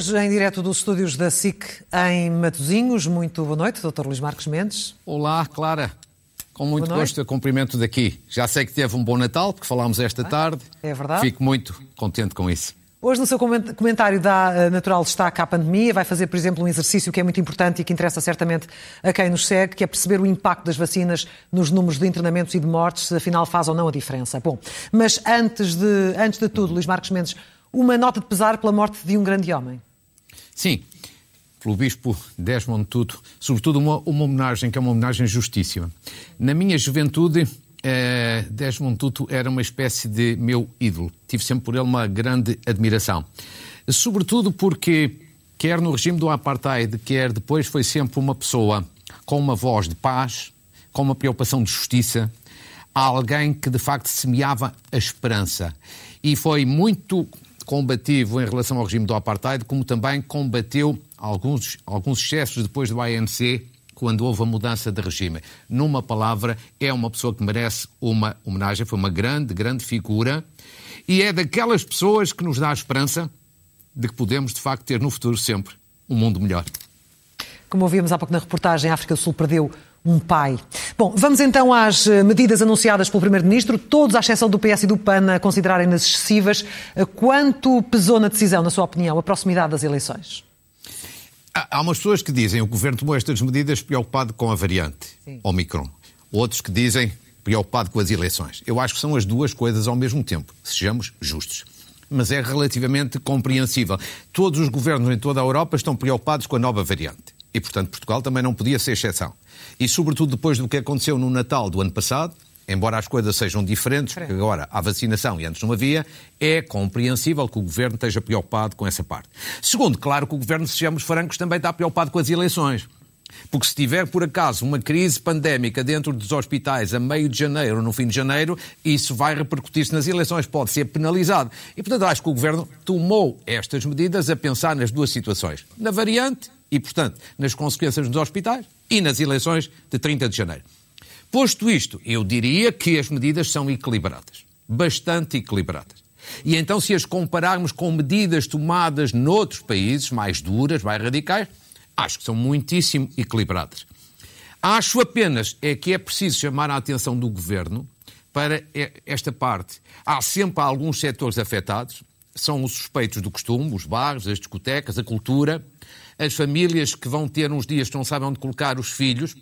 Hoje, em direto dos estúdios da SIC em Matosinhos. Muito boa noite, Dr. Luís Marques Mendes. Olá, Clara. Com muito gosto, cumprimento daqui. Já sei que teve um bom Natal, porque falámos esta tarde. É verdade. Fico muito contente com isso. Hoje, no seu comentário dá eh, natural destaque à pandemia. Vai fazer, por exemplo, um exercício que é muito importante e que interessa certamente a quem nos segue, que é perceber o impacto das vacinas nos números de internamentos e de mortes, se afinal faz ou não a diferença. Bom, mas antes de, antes de tudo, Luís Marques Mendes, uma nota de pesar pela morte de um grande homem. Sim, pelo Bispo Desmond Tutu, sobretudo uma, uma homenagem que é uma homenagem justíssima. Na minha juventude, eh, Desmond Tutu era uma espécie de meu ídolo. Tive sempre por ele uma grande admiração. Sobretudo porque, quer no regime do apartheid, quer depois, foi sempre uma pessoa com uma voz de paz, com uma preocupação de justiça, alguém que de facto semeava a esperança. E foi muito combativo em relação ao regime do apartheid, como também combateu alguns, alguns excessos depois do ANC, quando houve a mudança de regime. Numa palavra, é uma pessoa que merece uma homenagem, foi uma grande, grande figura e é daquelas pessoas que nos dá a esperança de que podemos, de facto, ter no futuro sempre um mundo melhor. Como ouvimos há pouco na reportagem, a África do Sul perdeu um pai. Bom, vamos então às eh, medidas anunciadas pelo Primeiro-Ministro, todos, à exceção do PS e do PAN, a considerarem-nas excessivas. Eh, quanto pesou na decisão, na sua opinião, a proximidade das eleições? Há umas pessoas que dizem que o Governo tomou estas medidas preocupado com a variante Sim. Omicron. Outros que dizem preocupado com as eleições. Eu acho que são as duas coisas ao mesmo tempo. Sejamos justos mas é relativamente compreensível. Todos os governos em toda a Europa estão preocupados com a nova variante. E, portanto, Portugal também não podia ser exceção. E, sobretudo, depois do que aconteceu no Natal do ano passado, embora as coisas sejam diferentes, porque agora há vacinação e antes não havia, é compreensível que o Governo esteja preocupado com essa parte. Segundo, claro que o Governo, sejamos francos, também está preocupado com as eleições. Porque se tiver, por acaso, uma crise pandémica dentro dos hospitais a meio de janeiro ou no fim de janeiro, isso vai repercutir-se nas eleições, pode ser penalizado. E, portanto, acho que o Governo tomou estas medidas a pensar nas duas situações. Na variante e, portanto, nas consequências nos hospitais e nas eleições de 30 de janeiro. Posto isto, eu diria que as medidas são equilibradas, bastante equilibradas. E então, se as compararmos com medidas tomadas noutros países, mais duras, mais radicais, acho que são muitíssimo equilibradas. Acho apenas é que é preciso chamar a atenção do governo para esta parte. Há sempre alguns setores afetados, são os suspeitos do costume, os bares, as discotecas, a cultura, as famílias que vão ter uns dias que não sabem onde colocar os filhos,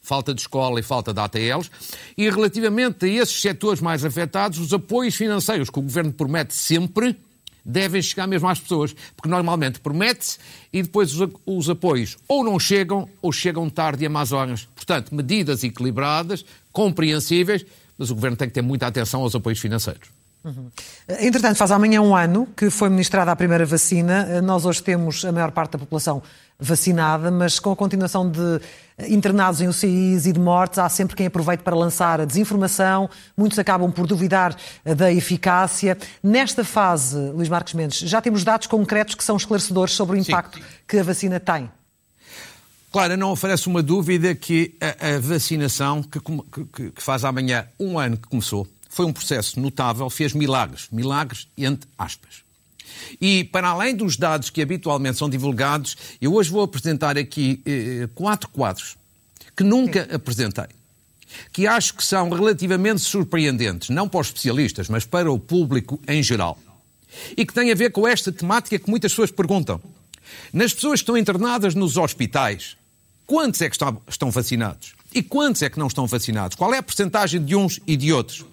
falta de escola e falta de ATLs, e relativamente a esses setores mais afetados, os apoios financeiros que o Governo promete sempre devem chegar mesmo às pessoas, porque normalmente promete-se e depois os, os, apoios ou não chegam ou chegam tarde e a más horas. Portanto, medidas equilibradas, compreensíveis, mas o Governo tem que ter muita atenção aos apoios financeiros. Uhum. Entretanto, faz amanhã um ano que foi ministrada a primeira vacina. Nós hoje temos a maior parte da população vacinada, mas com a continuação de internados em UCIs e de mortes, há sempre quem aproveite para lançar a desinformação. Muitos acabam por duvidar da eficácia. Nesta fase, Luís Marques Mendes, já temos dados concretos que são esclarecedores sobre o impacto Sim. que a vacina tem. Claro, não oferece uma dúvida que a, a vacinação, que, que, que faz amanhã um ano que começou, foi um processo notável, fez milagres, milagres entre aspas. E, para além dos dados que habitualmente são divulgados, eu hoje vou apresentar aqui eh, quatro quadros que nunca Sim. apresentei, que acho que são relativamente surpreendentes, não para os especialistas, mas para o público em geral. E que têm a ver com esta temática que muitas pessoas perguntam. Nas pessoas que estão internadas nos hospitais, quantos é que estão vacinados? E quantos é que não estão vacinados? Qual é a percentagem de uns e de outros?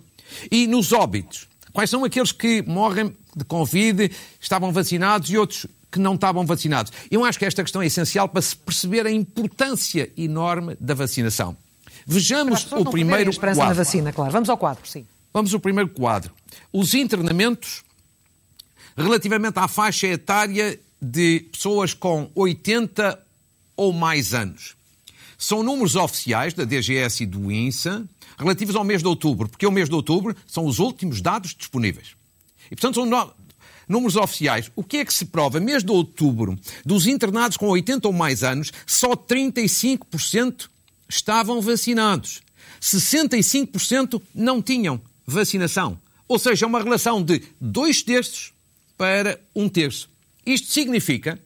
E nos óbitos, quais são aqueles que morrem de Covid, estavam vacinados e outros que não estavam vacinados? Eu acho que esta questão é essencial para se perceber a importância enorme da vacinação. Vejamos o primeiro quadro. na vacina, claro. Vamos ao quadro, sim. Vamos ao primeiro quadro. Os internamentos relativamente à faixa etária de pessoas com 80 ou mais anos. São números oficiais da DGS e do INSA, relativos ao mês de outubro, porque o mês de outubro são os últimos dados disponíveis. E, portanto, são no... números oficiais. O que é que se prova? Mês de outubro, dos internados com 80 ou mais anos, só 35% estavam vacinados. 65% não tinham vacinação. Ou seja, uma relação de dois terços para um terço. Isto significa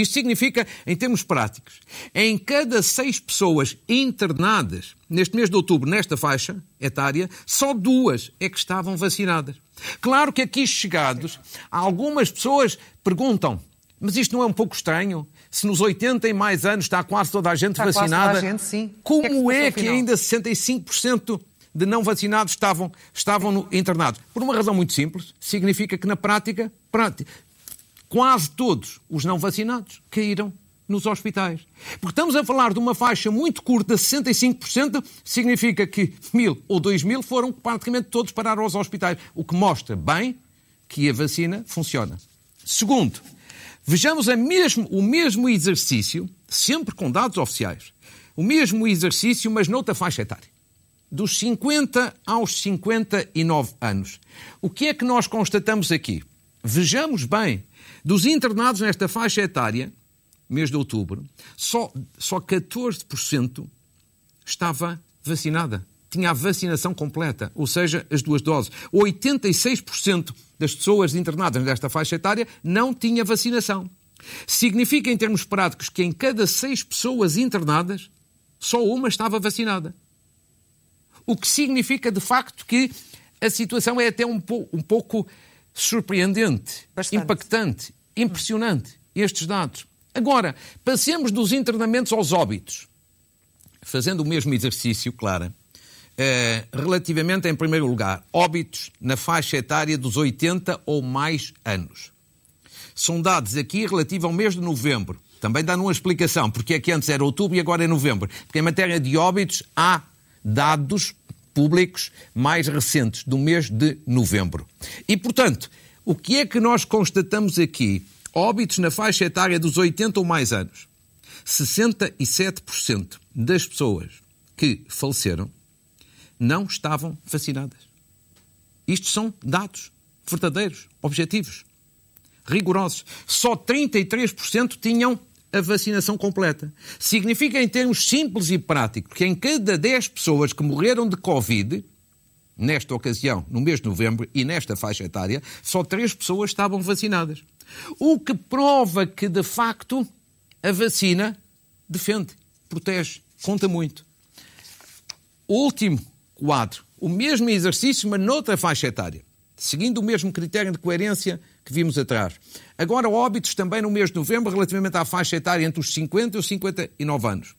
Isto significa, em termos práticos, em cada seis pessoas internadas neste mês de outubro, nesta faixa etária, só duas é que estavam vacinadas. Claro que aqui chegados, algumas pessoas perguntam, mas isto não é um pouco estranho? Se nos 80 e mais anos está quase toda a gente está vacinada, quase toda a gente, sim. como é que, é que ainda 65% de não vacinados estavam, estavam no, internados? Por uma razão muito simples, significa que na prática, prática quase todos os não vacinados caíram nos hospitais. Porque estamos a falar de uma faixa muito curta, 65%, significa que mil ou dois mil foram praticamente todos parar aos hospitais, o que mostra bem que a vacina funciona. Segundo, vejamos mesmo, o mesmo exercício, sempre com dados oficiais, o mesmo exercício, mas noutra faixa etária. Dos 50 aos 59 anos. O que é que nós constatamos aqui? Vejamos bem, dos internados nesta faixa etária, mês de outubro, só, só 14% estava vacinada. Tinha a vacinação completa, ou seja, as duas doses. 86% das pessoas internadas nesta faixa etária não tinha vacinação. Significa, em termos práticos, que em cada seis pessoas internadas, só uma estava vacinada. O que significa, de facto, que a situação é até um, po um pouco surpreendente, Bastante. impactante, impressionante, estes dados. Agora, passemos dos internamentos aos óbitos. Fazendo o mesmo exercício, Clara, eh, relativamente, em primeiro lugar, óbitos na faixa etária dos 80 ou mais anos. São dados aqui relativos ao mês de novembro. Também dá uma explicação, porque é que antes era outubro e agora é novembro. Porque em matéria de óbitos há dados públicos mais recentes, do mês de novembro. E, portanto, o que é que nós constatamos aqui? Óbitos na faixa etária dos 80 ou mais anos. 67% das pessoas que faleceram não estavam vacinadas. Isto são dados verdadeiros, objetivos, rigorosos. Só 33% tinham a vacinação completa. Significa, em termos simples e práticos, que em cada 10 pessoas que morreram de Covid, nesta ocasião, no mês de novembro, e nesta faixa etária, só três pessoas estavam vacinadas. O que prova que, de facto, a vacina defende, protege, conta muito. Último quadro. O mesmo exercício, mas noutra faixa etária. Seguindo o mesmo critério de coerência que vimos atrás. Agora, óbitos também no mês de novembro, relativamente à faixa etária entre os 50 e os 59 anos.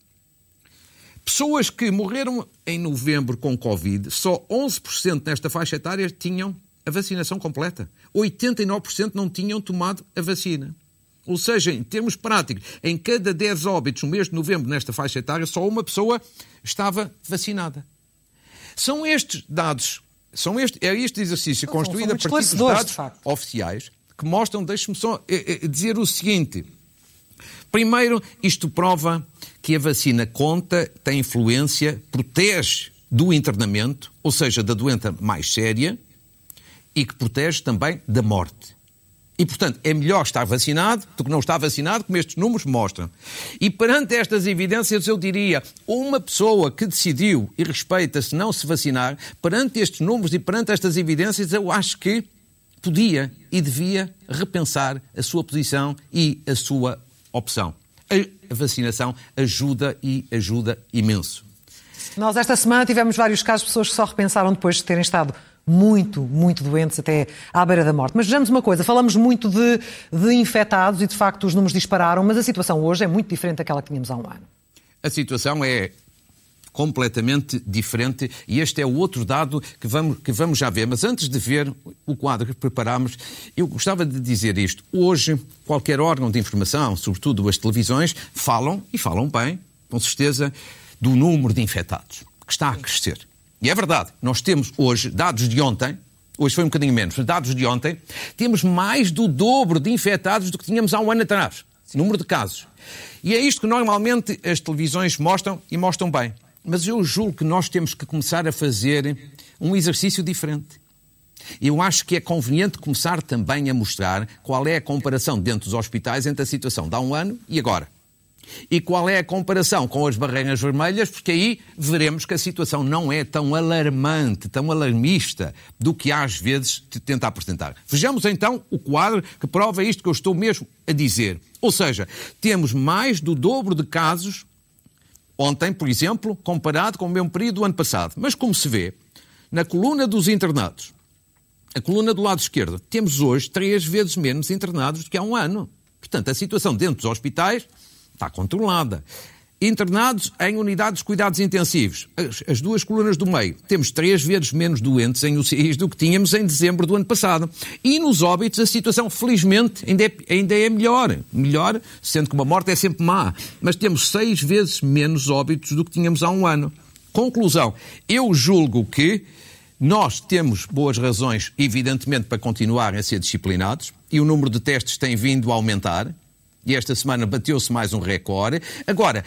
Pessoas que morreram em novembro com Covid, só 11% nesta faixa etária tinham a vacinação completa. 89% não tinham tomado a vacina. Ou seja, em termos práticos, em cada 10 óbitos no mês de novembro nesta faixa etária, só uma pessoa estava vacinada. São estes dados, são este, é este exercício são, construído a partir dos dados oficiais que mostram, deixe-me só eh, eh, dizer o seguinte. Primeiro, isto prova que a vacina conta, tem influência, protege do internamento, ou seja, da doença mais séria, e que protege também da morte. E, portanto, é melhor estar vacinado do que não estar vacinado, como estes números mostram. E perante estas evidências, eu diria, uma pessoa que decidiu e respeita-se não se vacinar, perante estes números e perante estas evidências, eu acho que podia e devia repensar a sua posição e a sua opção a vacinação ajuda e ajuda imenso. Nós esta semana tivemos vários casos de pessoas que só repensaram depois de terem estado muito, muito doentes, até à beira da morte. Mas vejamos uma coisa, falamos muito de, de infectados e de facto os números dispararam, mas a situação hoje é muito diferente daquela que tínhamos há um ano. A situação é completamente diferente e este é o outro dado que vamos, que vamos já ver. Mas antes de ver o quadro que preparámos, eu gostava de dizer isto. Hoje, qualquer órgão de informação, sobretudo as televisões, falam, e falam bem, com certeza, do número de infectados, que está a crescer. E é verdade, nós temos hoje, dados de ontem, hoje foi um bocadinho menos, mas dados de ontem, temos mais do dobro de infectados do que tínhamos há um ano atrás. Sim. Número de casos. E é isto que normalmente as televisões mostram e mostram bem. Mas eu julgo que nós temos que começar a fazer um exercício diferente. Eu acho que é conveniente começar também a mostrar qual é a comparação dentro dos hospitais entre a situação de há um ano e agora. E qual é a comparação com as barreiras vermelhas? Porque aí veremos que a situação não é tão alarmante, tão alarmista do que às vezes tenta apresentar. Vejamos então o quadro que prova isto que eu estou mesmo a dizer. Ou seja, temos mais do dobro de casos ontem, por exemplo, comparado com o mesmo período do ano passado. Mas como se vê, na coluna dos internados, a coluna do lado esquerdo, temos hoje três vezes menos internados do que há um ano. Portanto, a situação dentro dos hospitais está controlada. Internados em unidades de cuidados intensivos, as, as, duas colunas do meio, temos três vezes menos doentes em UCIs do que tínhamos em dezembro do ano passado. E nos óbitos a situação, felizmente, ainda é, ainda é melhor. Melhor, sendo que uma morte é sempre má. Mas temos seis vezes menos óbitos do que tínhamos há um ano. Conclusão, eu julgo que nós temos boas razões, evidentemente, para continuar a ser disciplinados e o número de testes tem vindo a aumentar e esta semana bateu-se mais um recorde. Agora,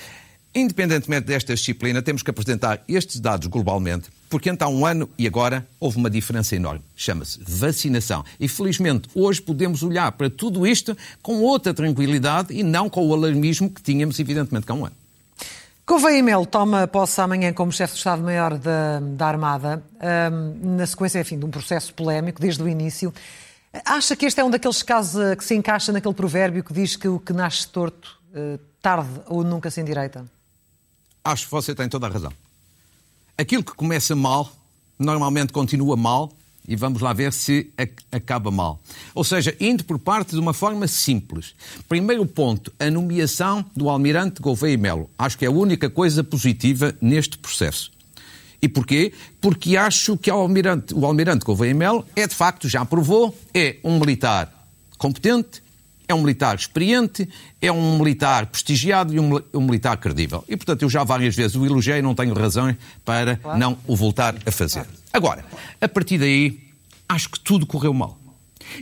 independentemente desta disciplina, temos que apresentar estes dados globalmente, porque então há um ano e agora houve uma diferença enorme. Chama-se vacinação. E felizmente hoje podemos olhar para tudo isto com outra tranquilidade e não com o alarmismo que tínhamos, evidentemente, há um ano. Gouveia Melo toma posse amanhã como chefe de Estado-Maior da, da, Armada, um, na sequência, enfim, de um processo polémico desde o início. Acha que este é um daqueles casos eh, que se encaixa naquele provérbio que diz que o que nasce torto, eh, tarde ou nunca se endireita? Acho que você tem toda a razão. Aquilo que começa mal, normalmente continua mal e vamos lá ver se acaba mal. Ou seja, indo por parte de uma forma simples. Primeiro ponto, a nomeação do almirante Gouveia Melo. Acho que é a única coisa positiva neste processo. E porquê? Porque acho que o almirante, o almirante Gouveia Melo é, de facto, já provou, é um militar competente, é um militar experiente, é um militar prestigiado e um, um, militar credível. E, portanto, eu já várias vezes o elogiei, não tenho razão para claro. não o voltar a fazer. Agora, a partir daí, acho que tudo correu mal.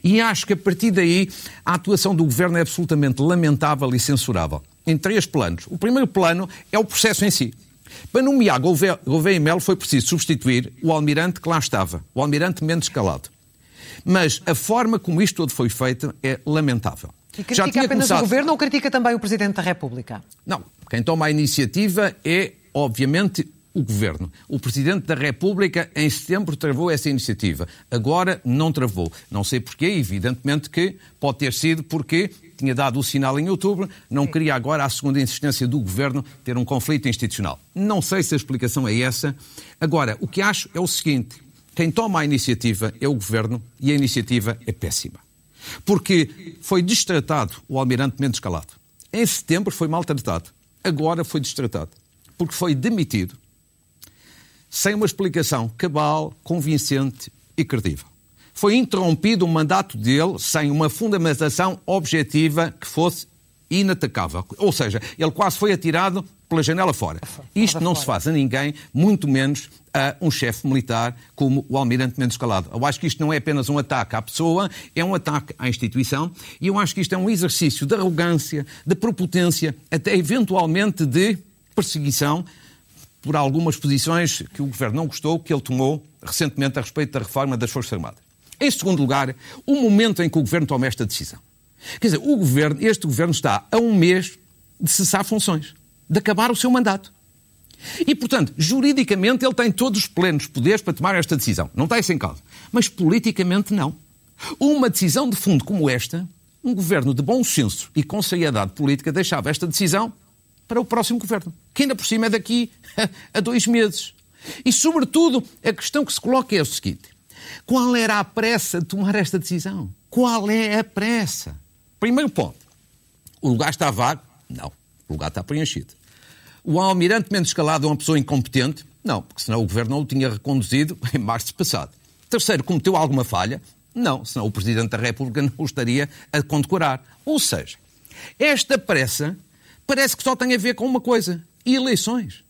E acho que a partir daí a atuação do governo é absolutamente lamentável e censurável. Em três planos. O primeiro plano é o processo em si. Para nomear Gouveia Melo foi preciso substituir o almirante que lá estava, o almirante Mendes Calado. Mas a forma como isto tudo foi feito é lamentável. E critica apenas começado... o governo ou critica também o Presidente da República? Não. Quem toma a iniciativa é, obviamente, o Governo. O Presidente da República, em setembro, travou essa iniciativa. Agora não travou. Não sei porquê, evidentemente que pode ter sido porque tinha dado o sinal em outubro, não queria agora, à segunda insistência do Governo, ter um conflito institucional. Não sei se a explicação é essa. Agora, o que acho é o seguinte: quem toma a iniciativa é o Governo e a iniciativa é péssima. Porque foi destratado o Almirante Mendes Calado. Em setembro foi maltratado. Agora foi destratado. Porque foi demitido sem uma explicação cabal, convincente e credível foi interrompido o mandato dele sem uma fundamentação objetiva que fosse inatacável. Ou seja, ele quase foi atirado pela janela fora. Isto não se faz a ninguém, muito menos a um chefe militar como o Almirante Mendes Calado. Eu acho que isto não é apenas um ataque à pessoa, é um ataque à instituição e eu acho que isto é um exercício de arrogância, de prepotência, até eventualmente de perseguição por algumas posições que o Governo não gostou, que ele tomou recentemente a respeito da reforma das Forças Armadas. Em segundo lugar, o momento em que o Governo toma esta decisão. Quer dizer, o governo, este Governo está a um mês de cessar funções, de acabar o seu mandato. E, portanto, juridicamente ele tem todos os plenos poderes para tomar esta decisão. Não está isso em causa. Mas politicamente não. Uma decisão de fundo como esta, um governo de bom senso e com seriedade política deixava esta decisão para o próximo governo, que ainda por cima é daqui a dois meses. E, sobretudo, a questão que se coloca é o seguinte: qual era a pressa de tomar esta decisão? Qual é a pressa? Primeiro ponto. O lugar está vago? Não. O lugar está preenchido. O almirante Mendes Escalado é uma pessoa incompetente? Não, porque senão o governo não o tinha reconduzido em março passado. Terceiro, cometeu alguma falha? Não, senão o Presidente da República não o estaria a condecorar. Ou seja, esta pressa parece que só tem a ver com uma coisa: eleições.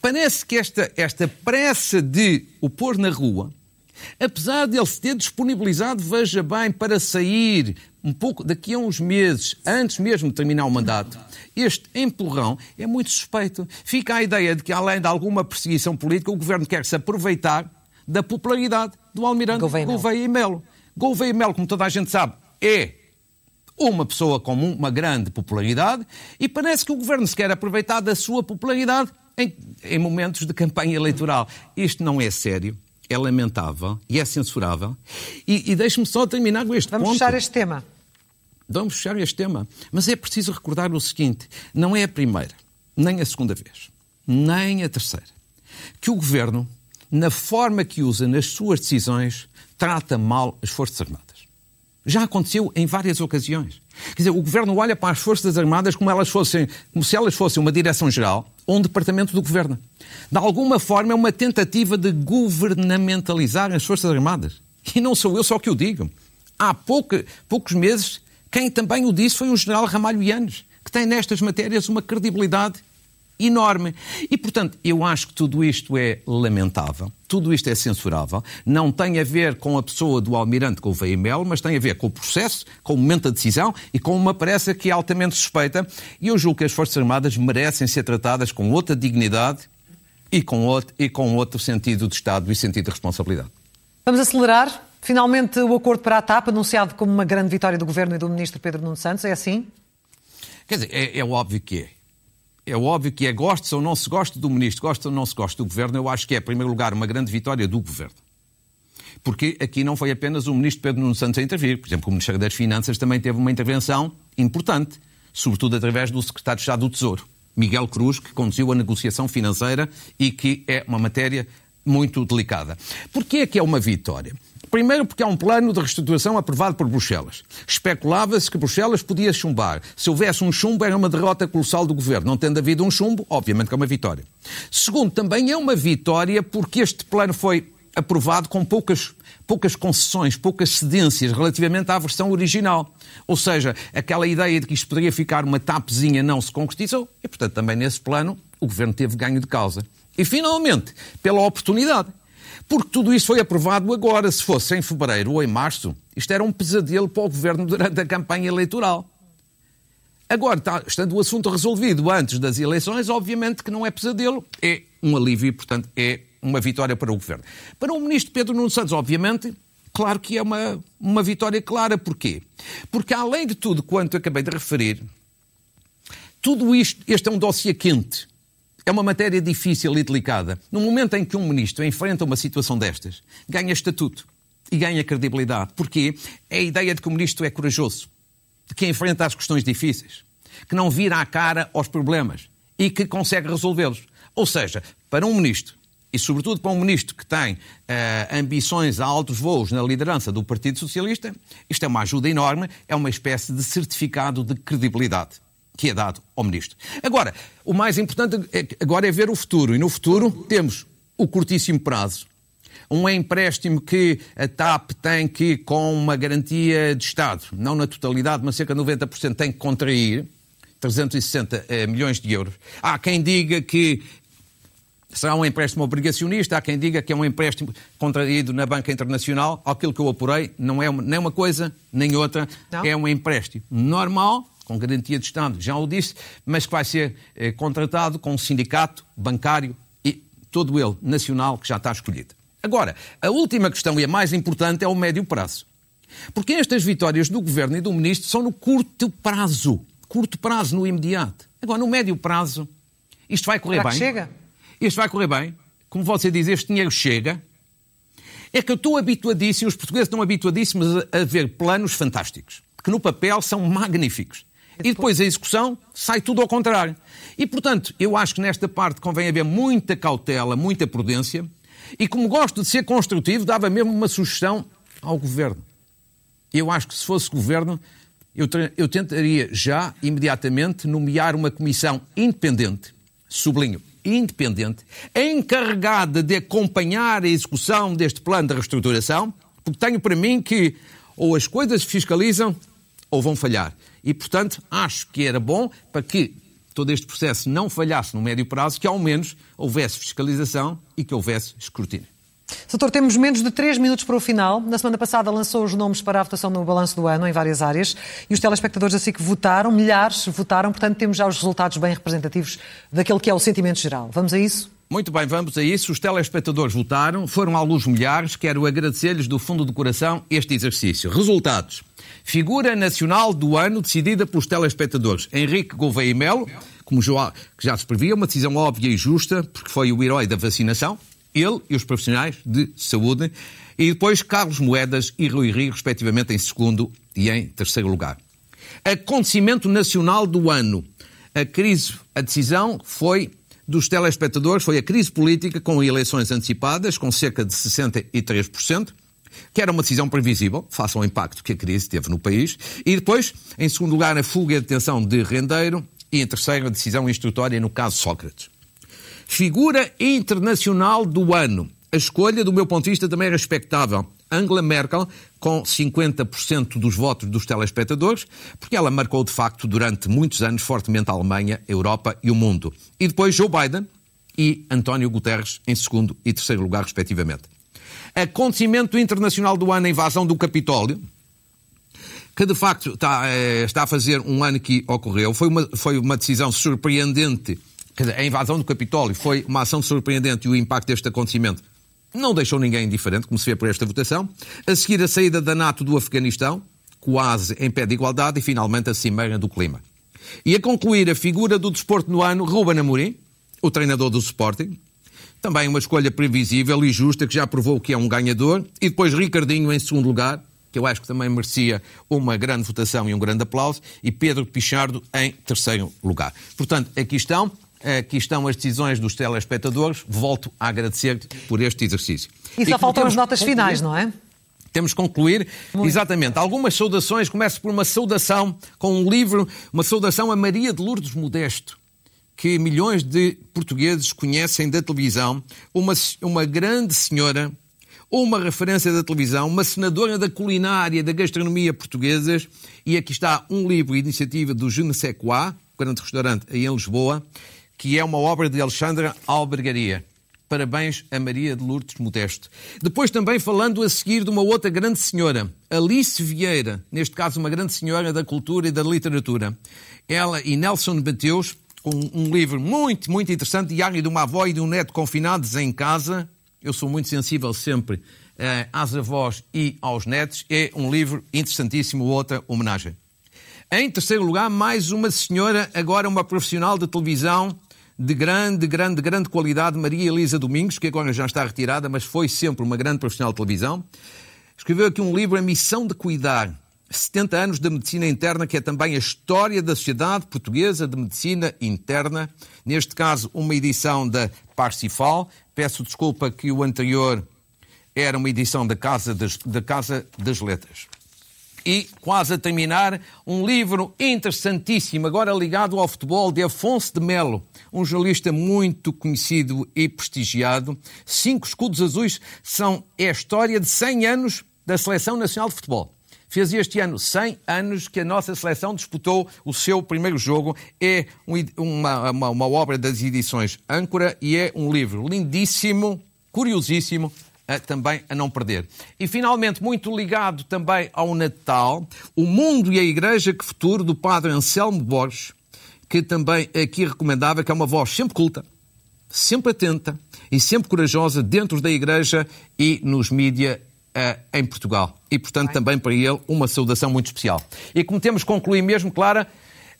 Parece que esta, esta pressa de o pôr na rua Apesar de ele se ter disponibilizado, veja bem, para sair um pouco daqui a uns meses, antes mesmo de terminar o mandato, este empurrão é muito suspeito. Fica a ideia de que, além de alguma perseguição política, o governo quer se aproveitar da popularidade do almirante Gouveia, Gouveia e Melo. Gouveia e Melo, como toda a gente sabe, é uma pessoa com uma grande popularidade e parece que o governo se quer aproveitar da sua popularidade em, em momentos de campanha eleitoral. Isto não é sério é lamentável e é censurável. E, e deixe-me só terminar com este Vamos ponto. fechar este tema. Vamos fechar este tema. Mas é preciso recordar o seguinte: não é a primeira, nem a segunda vez, nem a terceira, que o governo, na forma que usa nas suas decisões, trata mal as Forças Armadas. Já aconteceu em várias ocasiões. Quer dizer, o governo olha para as Forças Armadas como, elas fossem, como se elas fossem uma direção-geral ou um departamento do governo. De alguma forma, é uma tentativa de governamentalizar as Forças Armadas. E não sou eu só que o digo. Há pouco, poucos meses, quem também o disse foi o general Ramalho Yanes, que tem nestas matérias uma credibilidade enorme. E, portanto, eu acho que tudo isto é lamentável, tudo isto é censurável. Não tem a ver com a pessoa do almirante Gouveia Melo, mas tem a ver com o processo, com o momento da decisão e com uma pressa que é altamente suspeita. E eu julgo que as Forças Armadas merecem ser tratadas com outra dignidade e com outro, e com outro sentido de Estado e sentido de responsabilidade. Vamos acelerar. Finalmente, o acordo para a TAP, anunciado como uma grande vitória do Governo e do Ministro Pedro Nuno Santos, é assim? Quer dizer, é, é óbvio que é. É óbvio que é goste ou não se goste do Ministro, goste ou não se goste do Governo, eu acho que é, em primeiro lugar, uma grande vitória do Governo. Porque aqui não foi apenas o Ministro Pedro Nuno Santos a intervir. Por exemplo, o Ministério das Finanças também teve uma intervenção importante, sobretudo através do Secretário de Estado do Tesouro, Miguel Cruz, que conduziu a negociação financeira e que é uma matéria muito delicada. Porquê é que é uma vitória? Primeiro, porque há um plano de reestruturação aprovado por Bruxelas. Especulava-se que Bruxelas podia chumbar. Se houvesse um chumbo, era uma derrota colossal do governo. Não tendo havido um chumbo, obviamente que é uma vitória. Segundo, também é uma vitória porque este plano foi aprovado com poucas, poucas concessões, poucas cedências relativamente à versão original. Ou seja, aquela ideia de que isto poderia ficar uma tapezinha não se concretizou e, portanto, também nesse plano o governo teve ganho de causa. E, finalmente, pela oportunidade. Porque tudo isso foi aprovado agora. Se fosse em fevereiro ou em março, isto era um pesadelo para o governo durante a campanha eleitoral. Agora, estando o assunto resolvido antes das eleições, obviamente que não é pesadelo, é um alívio e, portanto, é uma vitória para o governo. Para o ministro Pedro Nuno Santos, obviamente, claro que é uma, uma vitória clara. Porquê? Porque, além de tudo quanto acabei de referir, tudo isto, este é um dossiê quente. É uma matéria difícil e delicada. No momento em que um ministro enfrenta uma situação destas, ganha estatuto e ganha credibilidade. Porquê? É a ideia de que o ministro é corajoso, de que enfrenta as questões difíceis, que não vira a cara aos problemas e que consegue resolvê-los. Ou seja, para um ministro, e sobretudo para um ministro que tem uh, ambições a altos voos na liderança do Partido Socialista, isto é uma ajuda enorme, é uma espécie de certificado de credibilidade que é dado ao ministro. Agora, o mais importante é, agora é ver o futuro. E no futuro temos o curtíssimo prazo. Um empréstimo que a TAP tem que, com uma garantia de Estado, não na totalidade, mas cerca de 90%, tem que contrair 360 eh, milhões de euros. Há quem diga que será um empréstimo obrigacionista, há quem diga que é um empréstimo contraído na Banca Internacional. Aquilo que eu apurei não é uma, nem uma coisa nem outra, não. é um empréstimo normal com garantia de Estado, já o disse, mas que vai ser eh, contratado com um sindicato bancário e todo ele nacional que já está escolhido. Agora, a última questão e a mais importante é o médio prazo. Porque estas vitórias do Governo e do Ministro são no curto prazo. Curto prazo, no imediato. Agora, no médio prazo, isto vai correr Será bem. chega? Isto vai correr bem. Como você diz, este dinheiro chega. É que eu estou habituadíssimo, os portugueses estão habituadíssimos a ver planos fantásticos, que no papel são magníficos. E depois a execução sai tudo ao contrário. E, portanto, eu acho que nesta parte convém haver muita cautela, muita prudência. E como gosto de ser construtivo, dava mesmo uma sugestão ao Governo. Eu acho que se fosse Governo, eu, eu tentaria já, imediatamente, nomear uma comissão independente, sublinho, independente, encarregada de acompanhar a execução deste plano de reestruturação, porque tenho para mim que ou as coisas fiscalizam ou vão falhar. E, portanto, acho que era bom para que todo este processo não falhasse no médio prazo, que ao menos houvesse fiscalização e que houvesse escrutínio. Doutor, temos menos de 3 minutos para o final. Na semana passada lançou os nomes para a votação no balanço do ano em várias áreas e os telespectadores assim que votaram, milhares votaram, portanto temos já os resultados bem representativos daquele que é o sentimento geral. Vamos a isso? Muito bem, vamos a isso. Os telespectadores votaram, foram alguns milhares. Quero agradecer-lhes do fundo do coração este exercício. Resultados. Figura nacional do ano decidida pelos telespectadores. Henrique Gouveia e Melo, como já, já se previa, uma decisão óbvia e justa, porque foi o herói da vacinação ele e os profissionais de saúde, e depois Carlos Moedas e Rui Rio, respectivamente, em segundo e em terceiro lugar. Acontecimento nacional do ano. A crise, a decisão foi dos telespectadores, foi a crise política com eleições antecipadas, com cerca de 63%, que era uma decisão previsível, face ao impacto que a crise teve no país, e depois, em segundo lugar, a fuga e a detenção de Rendeiro, e em terceiro, a decisão instrutória no caso Sócrates. Figura internacional do ano. A escolha, do meu ponto de vista, também é respectável. Angela Merkel, com 50% dos votos dos telespectadores, porque ela marcou, de facto, durante muitos anos, fortemente a Alemanha, a Europa e o mundo. E depois Joe Biden e António Guterres, em segundo e terceiro lugar, respectivamente. Acontecimento internacional do ano, a invasão do Capitólio, que de facto está, eh, está a fazer um ano que ocorreu. Foi uma, foi uma decisão surpreendente a invasão do Capitólio foi uma ação surpreendente e o impacto deste acontecimento não deixou ninguém indiferente, como se vê por esta votação. A seguir, a saída da NATO do Afeganistão, quase em pé de igualdade, e finalmente a cimeira do clima. E a concluir, a figura do desporto no ano, Ruben Amorim, o treinador do Sporting. Também uma escolha previsível e justa, que já provou que é um ganhador. E depois Ricardinho em segundo lugar, que eu acho que também merecia uma grande votação e um grande aplauso. E Pedro Pichardo em terceiro lugar. Portanto, aqui estão Aqui estão as decisões dos telespectadores. Volto a agradecer por este exercício. E só e faltam as notas concluir, finais, não é? Temos que concluir, Muito. exatamente, algumas saudações. Começo por uma saudação com um livro, uma saudação a Maria de Lourdes Modesto, que milhões de portugueses conhecem da televisão. Uma, uma grande senhora, uma referência da televisão, uma senadora da culinária, da gastronomia portuguesas. E aqui está um livro, iniciativa do Je ne sais quoi, grande restaurante aí em Lisboa, que é uma obra de Alexandra Albergaria. Parabéns a Maria de Lourdes Modesto. Depois também falando a seguir de uma outra grande senhora, Alice Vieira, neste caso uma grande senhora da cultura e da literatura. Ela e Nelson Mateus, com um livro muito, muito interessante, Diário de uma avó e de um neto confinados em casa. Eu sou muito sensível sempre eh, às avós e aos netos. É um livro interessantíssimo, outra homenagem. Em terceiro lugar, mais uma senhora, agora uma profissional de televisão, de grande, grande, grande qualidade, Maria Elisa Domingos, que agora já está retirada, mas foi sempre uma grande profissional de televisão. Escreveu aqui um livro, A Missão de Cuidar, 70 anos da medicina interna, que é também a história da Sociedade Portuguesa de Medicina Interna. Neste caso, uma edição da Parsifal. Peço desculpa que o anterior era uma edição da Casa das, da Casa das Letras. E, quase a terminar, um livro interessantíssimo, agora ligado ao futebol, de Afonso de Melo, um jornalista muito conhecido e prestigiado. Cinco escudos azuis são é a história de 100 anos da Seleção Nacional de Futebol. Fez este ano 100 anos que a nossa seleção disputou o seu primeiro jogo. É uma, uma, uma obra das edições Âncora e é um livro lindíssimo, curiosíssimo, também a não perder. E finalmente, muito ligado também ao Natal, o mundo e a Igreja que futuro do Padre Anselmo Borges, que também aqui recomendava, que é uma voz sempre culta, sempre atenta e sempre corajosa dentro da Igreja e nos mídia uh, em Portugal. E, portanto, também para ele uma saudação muito especial. E como temos concluído mesmo, Clara,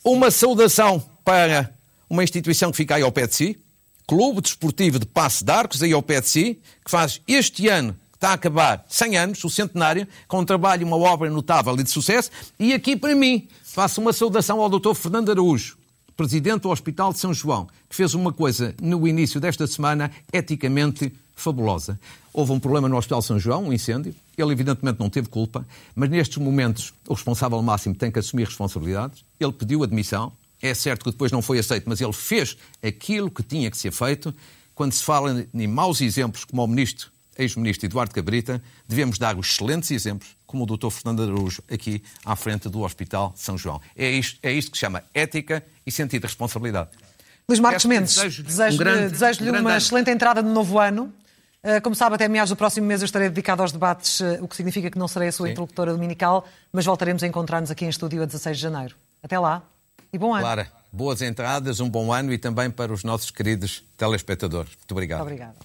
uma saudação para uma instituição que fica aí ao pé de si, Clube Desportivo de Passe de Arcos, aí ao pé de si, que faz este ano, que está a acabar 100 anos, o centenário, com um trabalho e uma obra notável e de sucesso. E aqui, para mim, faço uma saudação ao Dr. Fernando Araújo, presidente do Hospital de São João, que fez uma coisa no início desta semana eticamente fabulosa. Houve um problema no Hospital de São João, um incêndio. Ele, evidentemente, não teve culpa, mas nestes momentos o responsável máximo tem que assumir responsabilidades. Ele pediu admissão, é certo que depois não foi aceito, mas ele fez aquilo que tinha que ser feito. Quando se fala em maus exemplos, como o ministro, ex-ministro Eduardo Cabrita, devemos dar os excelentes exemplos, como o doutor Fernando Araújo, aqui à frente do Hospital São João. É isto, é isto que se chama ética e sentido de responsabilidade. Luís Marcos Mendes, desejo-lhe um desejo um uma ano. excelente entrada no novo ano. Ah, como sabe, até meados do próximo mês eu estarei dedicado aos debates, ah, o que significa que não serei a sua Sim. interlocutora dominical, mas voltaremos a encontrar-nos aqui em estúdio a 16 de janeiro. Até lá e bom ano. Clara, boas entradas, um bom ano e também para os nossos queridos telespectadores. Muito obrigado. Obrigada.